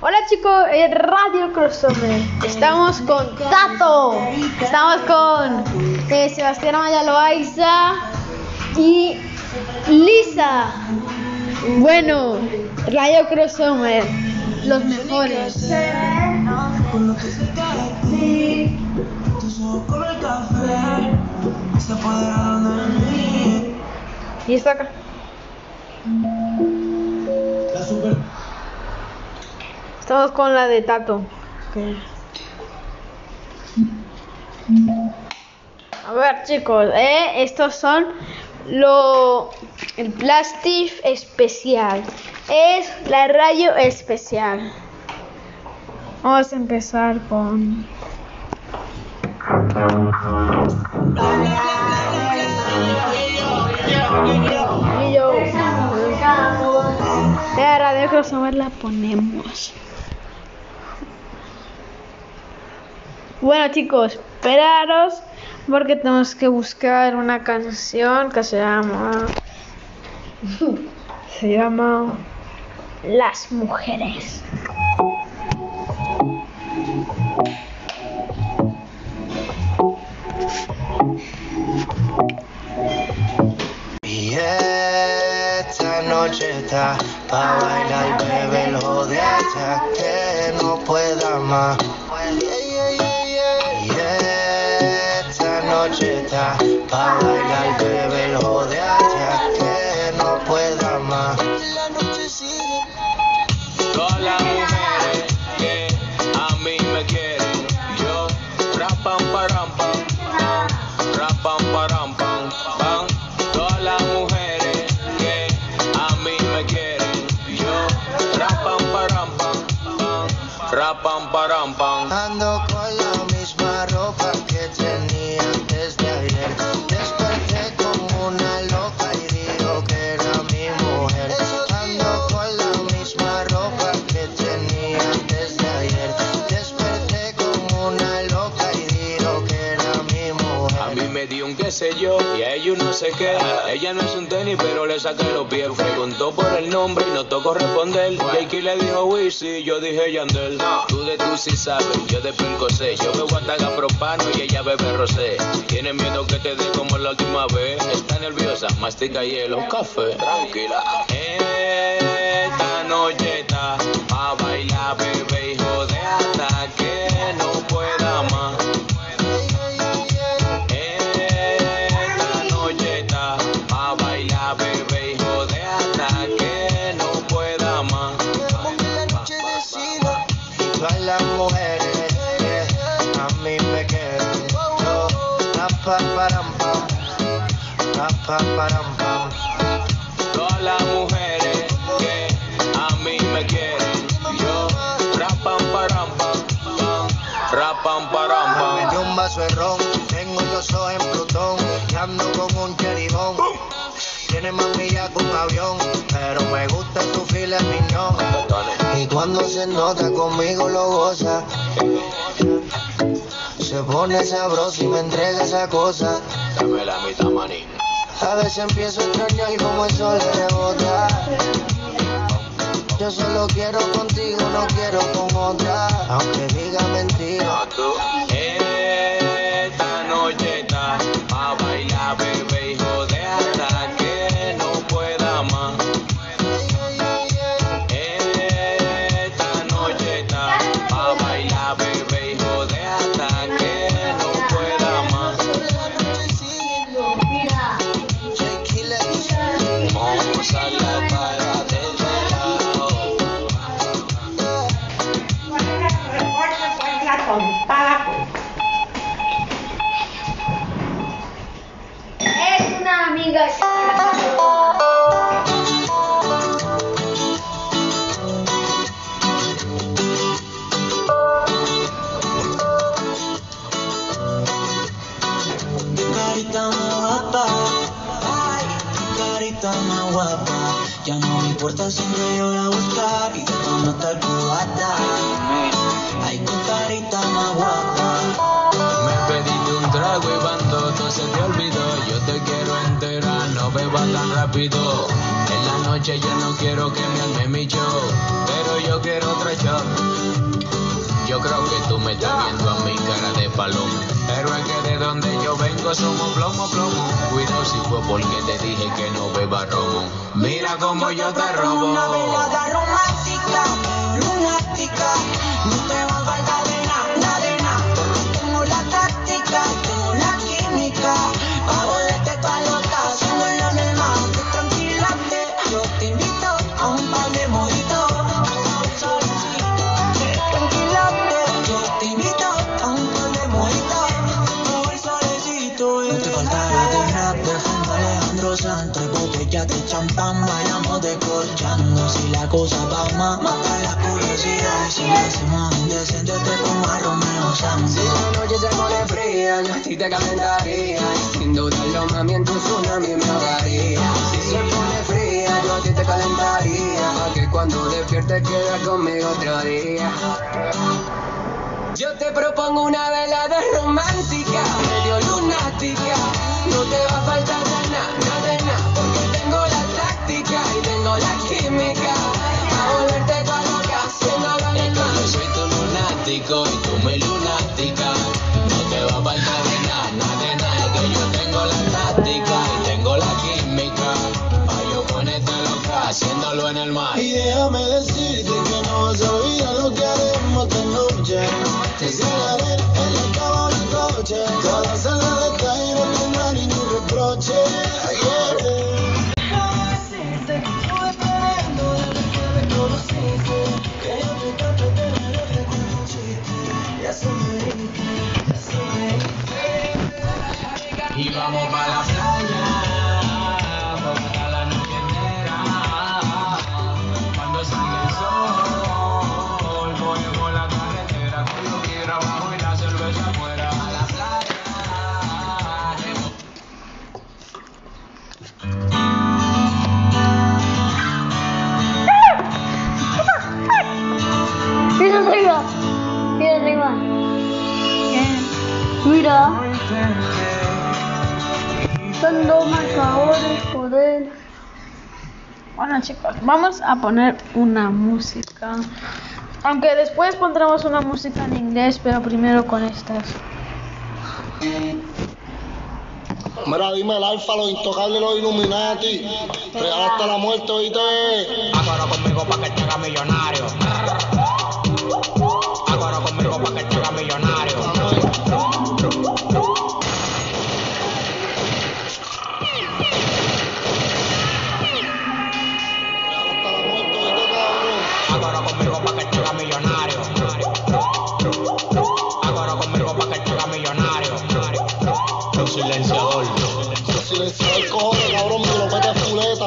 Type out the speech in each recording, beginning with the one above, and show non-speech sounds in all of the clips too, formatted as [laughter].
Hola chicos, en Radio Crossover. Estamos con Tato. Estamos con eh, Sebastián Amaya Loaiza y Lisa. Bueno, Radio Crossover. Los mejores. Y está acá. Estamos con la de Tato. A ver chicos, ¿eh? estos son lo el plastic especial. Es la rayo especial. Vamos a empezar con. La radio crossover la ponemos. Bueno chicos, esperaros porque tenemos que buscar una canción que se llama [laughs] se llama Las mujeres. Y esta noche está pa' bailar, bebé, lo de hasta que no pueda más. Noche está pa' bailar, yo no sé qué. Ella no es un tenis, pero le saqué los pies. Preguntó por el nombre y no tocó responder. Jakey le dijo Wizzy, yo dije Yandel. Tú de tú sí sabes, yo de Pinco sé. Yo bebo ataga propano y ella bebe rosé. Tiene miedo que te dé como la última vez. Está nerviosa, mastica hielo, café. Tranquila. Esta noche está a bailar, bebé, hijo de hasta que no Todas las mujeres que a mí me quieren, yo rapam param pam, pam, rapam param Me pam. dio un vaso de ron, tengo los ojos en Plutón y ando con un cheribón. Tiene más millas que un avión, pero me gusta su filet miñón. Y cuando se nota conmigo lo goza. Se pone sabroso y me entrega esa cosa. Dame la mitad, manín. A veces empiezo a extrañar como el sol rebota. Yo solo quiero contigo, no quiero con otra. Aunque diga mentira. Esta noche está a bailar, no importa siempre yo la buscar y no estar cubata. Ay, tu carita más guapa. Me pediste un trago y bando, todo se te olvidó. Yo te quiero enterar, no bebas tan rápido. En la noche ya no quiero que me arme mi show, pero yo quiero otro shot. Me está viendo a mi cara de palomo. Pero es que de donde yo vengo somos plomo, plomo. Cuidado si fue porque te dije que no beba romo. Mira como yo te robo. Una velada romántica, lunática. De champán Vayamos descorchando Si la cosa va más Mata la curiosidad Si lo hacemos indecente Te pongo a Romeo Santos Si la noche se pone fría, yo a ti te calentaría. Sin dudarlo, mami, en tu tsunami me ahogaría. Si se pone fría, yo a ti te calentaría. Pa' que cuando despiertes quedas conmigo otro día. Yo te propongo una velada romántica, medio lunática. No te va a faltar nada, nada nada. Haciéndolo en Es el que mar. yo soy tu lunático y tú mi lunática. No te va a faltar de nada, nada de nada. Es que yo tengo la táctica y tengo la química. Pa' yo ponerte loca haciéndolo en el mar. Y déjame decirte que no vas a olvidar lo que haremos esta noche. Mira. Son dos marcadores, joder. Bueno chicos, vamos a poner una música. Aunque después pondremos una música en inglés, pero primero con estas. Mira, dime el alfa, los intocables, los Illuminati. Real hasta la muerte, oíste. Acuerdo conmigo pa' que te haga millonario. Acuerdo conmigo pa' que te haga millonario. Silenciador. Los silenciadores cojones, cabrón, me lo mete fuleta.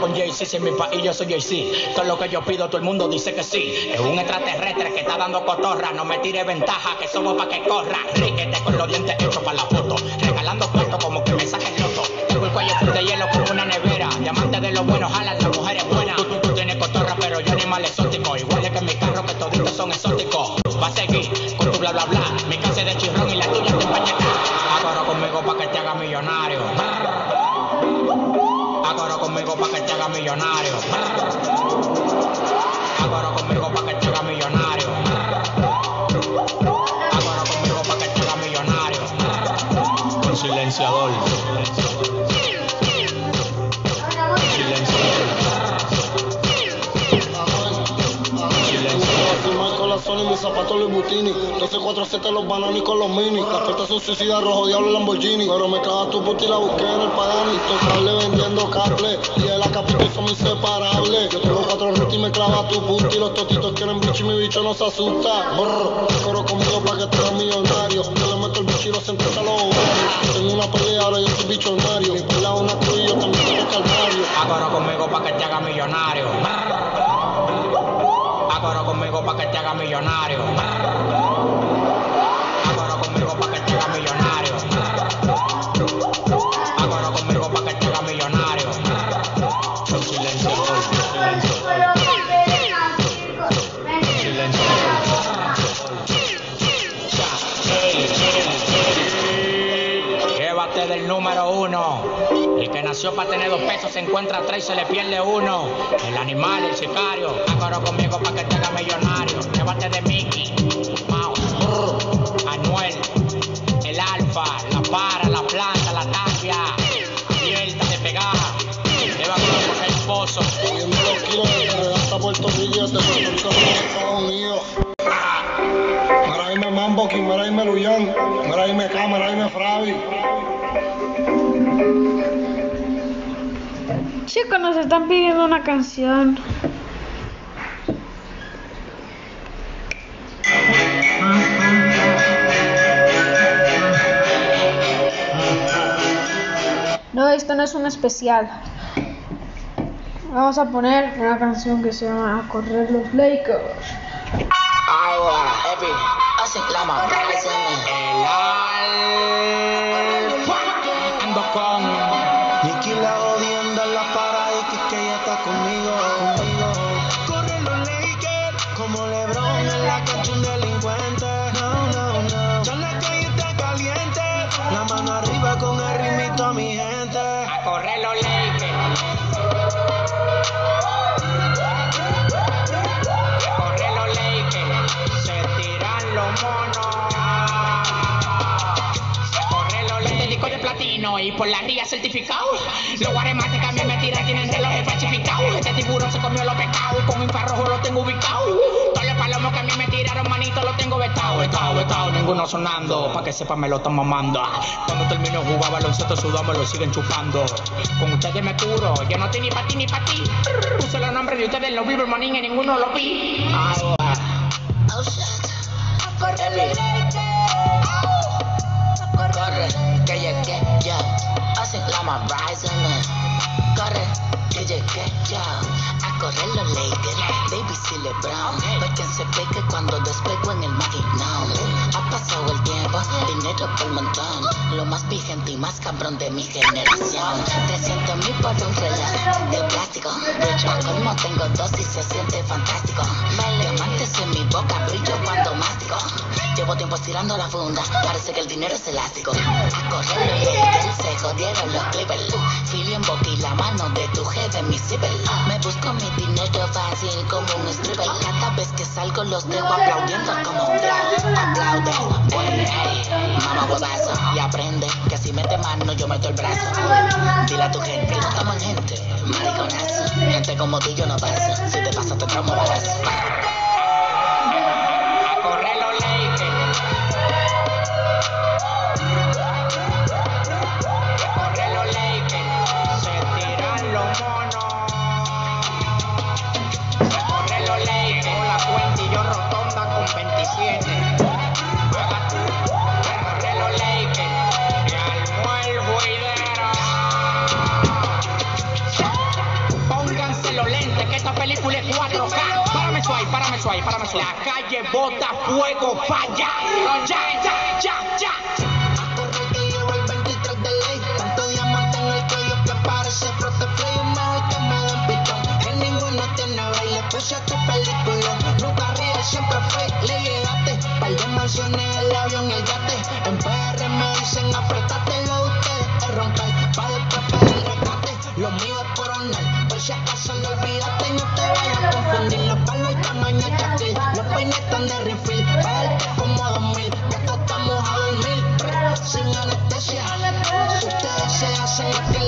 Con Jay-Z, si en mi país yo soy Jay-Z. Todo lo que yo pido, todo el mundo dice que sí. Es un extraterrestre que está dando cotorra. No me tire ventaja, que somos pa' que corra. Riquete con los dientes hechos para la foto. Regalando puestos como que me saquen loto. Tengo el cuello de hielo como una nevera. Diamante de los buenos, jalan las mujeres buenas. Tú, tú, tú tienes cotorra, pero yo animal exótico. Igual que mi carro, que toditos son exóticos. Va a seguir con tu bla bla bla. Casa es de chirrón y la tuya te empaña acá. Acuerdo conmigo pa' que te haga millonario. Acuerdo conmigo pa' que te haga millonario. Acuerdo conmigo pa' que te haga millonario. Acuerdo conmigo pa' que te haga millonario. Un silenciador. Zapatos Louis Butini 12 4 7 los bananis con los mini. Son suicidas, rojo diablo Lamborghini. Pero me caga tu puta y la busqué en el Pagani. Tocable vendiendo cable Y el acapito son inseparables. Yo tengo cuatro rutas y me clava tu puta Y los totitos quieren bicho y mi bicho no se asusta. Brr, coro conmigo pa' que te hagas millonario. Yo le meto el bicho y lo siento a los ovarios. Tengo una pelea, ahora yo soy bichonario. Mi pelea una cruz y yo también tengo calvario. Acuerdo conmigo pa' que te haga millonario. Conmigo pa' que te haga millonario. Para tener dos pesos, se encuentra tres y se le pierde uno. El animal, el sicario, acoro conmigo para que te haga millonario. Llévate de Mickey, Mouse, Anuel, el alfa, la para, la planta, la tapia. Abierta de pegar, te va a comer el pozo. Puerto Rico desde Puerto Estados Unidos. Mira ahí me Mambo, aquí, mira ahí me Luyan, mira ahí me K, mira ahí me Fravi. Chicos, nos están pidiendo una canción. No, esto no es un especial. Vamos a poner una canción que se llama A correr los Lakers. Agua, Epi, hace clama, El alfa, ando con de platino y por la ría certificado. Los guaremates que a me tiran tienen relojes falsificados. Este tiburón se comió los pecados. Con infrarrojo lo tengo ubicado. Todos los palomos que a mí me tiraron manito lo tengo vetado, vetado, vetado. Ninguno sonando. Pa' que sepa me lo están mamando. Cuando termino jugar baloncesto sudado me lo siguen chupando. Con ustedes me curo. Yo no estoy ni pa' ti ni pa' ti. Puse los nombres de ustedes los Bible Morning y ninguno lo vi. Agua. Corre, que llegué ya. Hace clama rising man. Corre, que llegué ya. A correr los Lakers, baby LeBron. Porque se ve que cuando despego en el maquinón. Pasado el tiempo, dinero por montón. Lo más vigente y más cabrón de mi generación. 300 mil por un reloj de plástico. De como tengo dos y se siente fantástico. Diamantes en mi boca, brillo cuando mastico. Llevo tiempo estirando la funda, parece que el dinero es elástico. A correr los se jodieron los Clippers. Filio en boca y la mano de tu jefe en mi cipel. Me busco mi dinero fácil como un stripper. Cada vez que salgo los dejo aplaudiendo como un. Aplaude, mamá huevazo. Y aprende que si mete mano yo meto el brazo. Dile a tu gente, estamos en gente, mariconazo. Gente como tú yo no paso, si te pasa te traumo balazo. La calle bota fuego, falla. Ya, ya, ya, ya. A correr que llevo el 23 de ley. Tanto diamante en el cuello que parece frote play. Un mejor que me den pitón. Que ninguno tiene baile. Puse tu película. Nunca ríes, siempre fake. Le llegaste. Par de mansiones, el avión, el yate. En PR me dicen apretate están de refill. Pa' darte como dos mil. Esto estamos a dormir. Sin anestesia. Si ustedes se hacen lo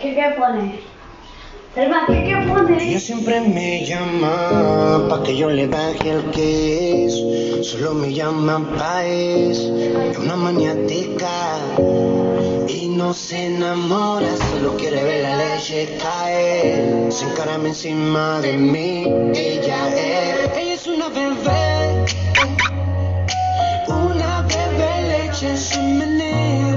Aquí qué pone. Selma, aquí qué pone. Ella siempre me llama pa' que yo le baje el kiss. Solo me llama pa' es. Es una maniática. Y no se enamora, solo quiere ver la leche caer. Se encarama encima de mí, ella es. Ella es una bebé, una bebé leche. Se menea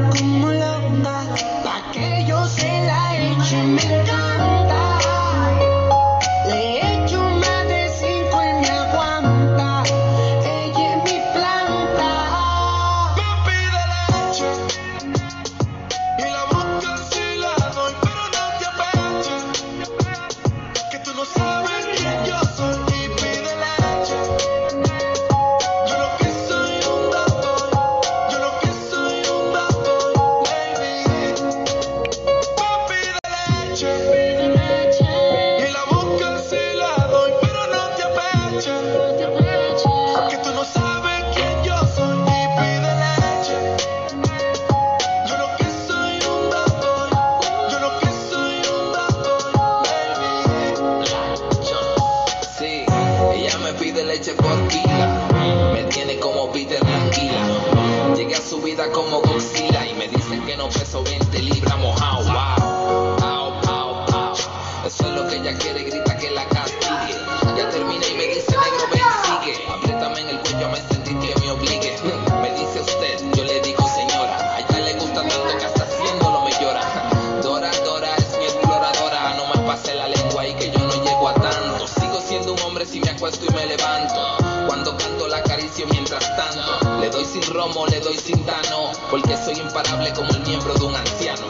Romo, le doy sin tano. Porque soy imparable como el miembro de un anciano.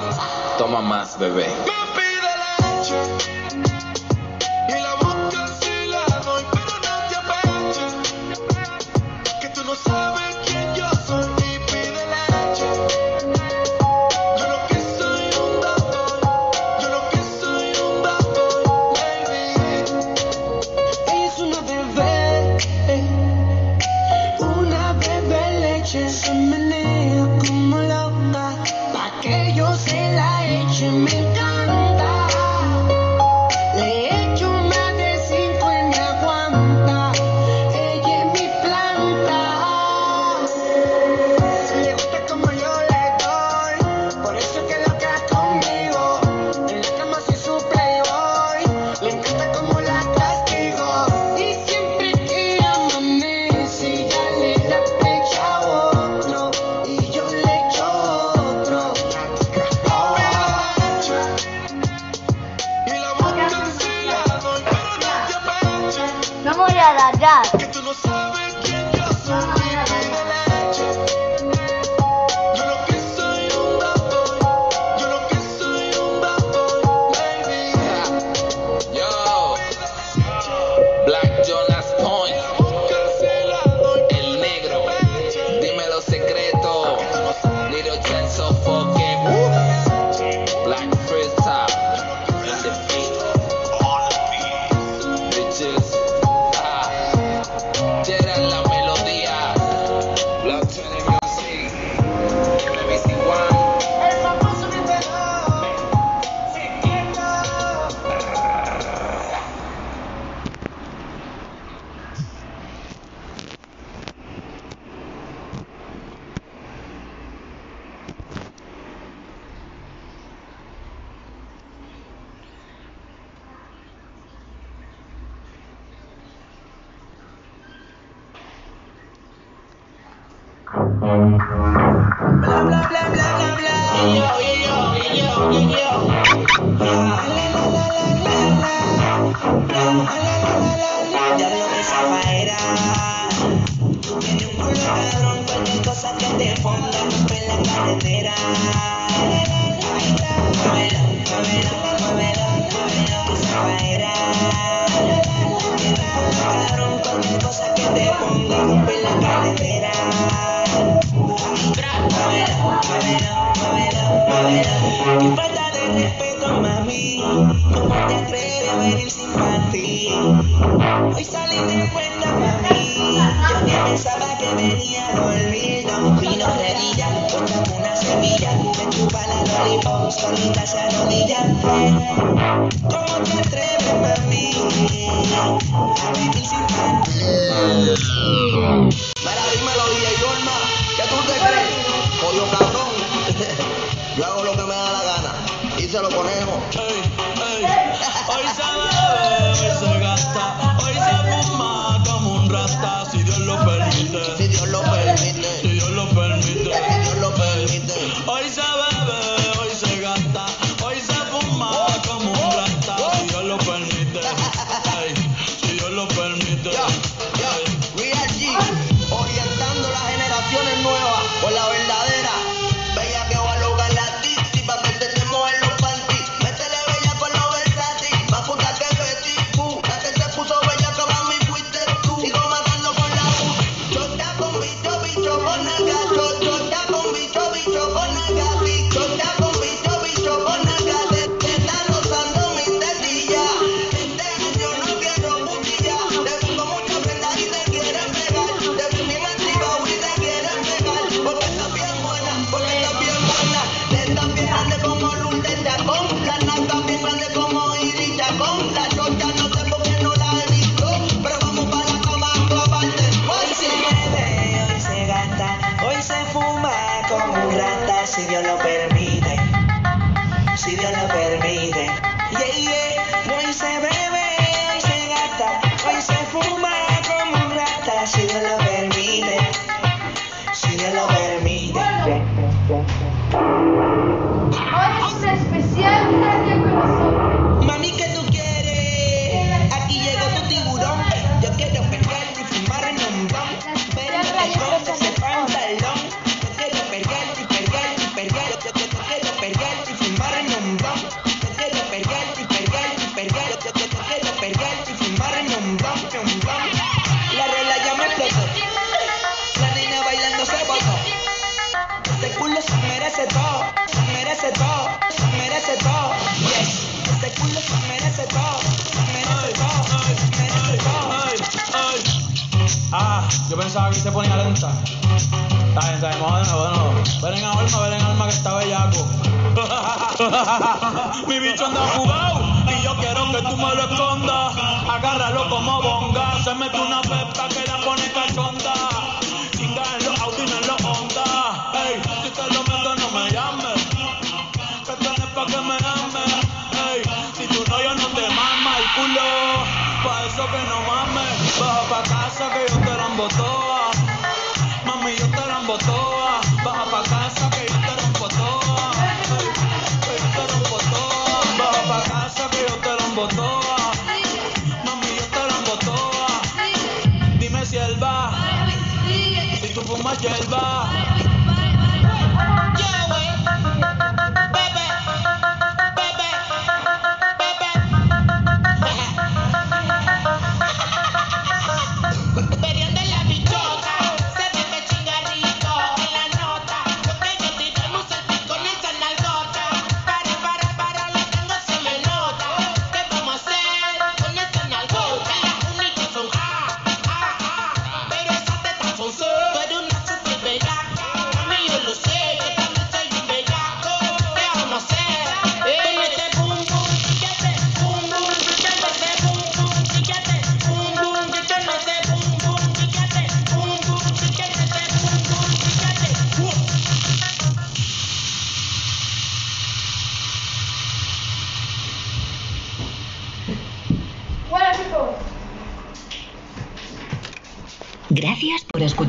Toma más, bebé. Leche. Se menea como loca, pa' que yo se la eche. Ya veo que tienes un culo cabrón que te ponga Rompe la carretera Muévelo que te la carretera Qué falta de respeto, mami ¿Cómo te atreves a venir sin ti? Hoy salí de cuenta mami Yo que pensaba que venía Don vino redilla, corta una semilla Me chupa la lollipop, solita se arrodilla ¿Cómo te atreves mami A vivir sin ti? Yo hago lo que me da la gana y se lo ponemos. yo pensaba que se ponía lenta. Está bien, está bien, vamos de nuevo, de. Ven en alma, ven en alma que está bellaco. [laughs] Mi bicho anda jugado y yo quiero que tú me lo escondas. Agárralo como bonga, se mete una pepta que la pone cachón. má.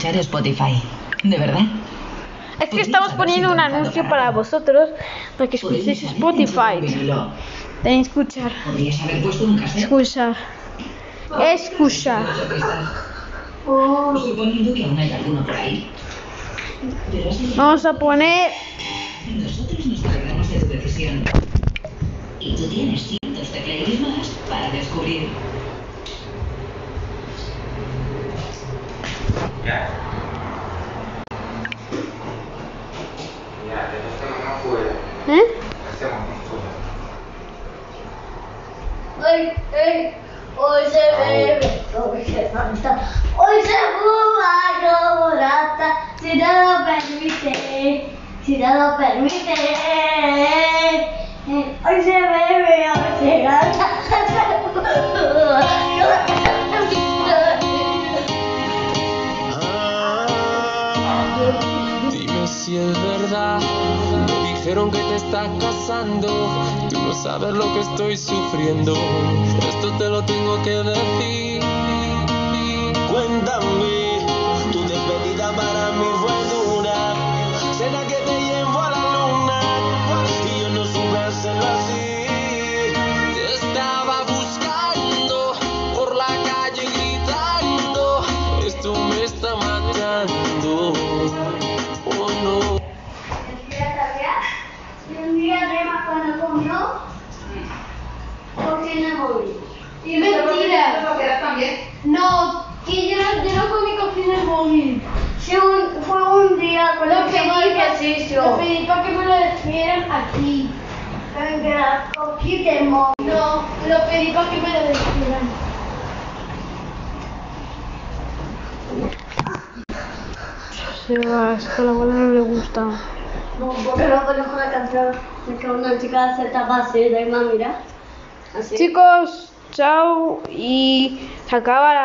escuchar Spotify. ¿De verdad? Es que estamos poniendo un anuncio para vosotros para que escuchéis Spotify. Tenéis que escuchar. Escuchar. Escuchar. Vamos a poner. Nosotros nos de decisión. Né? Hoje é Hoje é eu é se não permitir, se não permitir. Hoje é hoje é si es verdad. Me dijeron que te estás casando, tú no sabes lo que estoy sufriendo. Esto te lo tengo que decir. Que a la abuela no le gusta. No, porque no conozco la canción. Es que una chica se tapa así, de mira. Así. Chicos, chao y se acaba la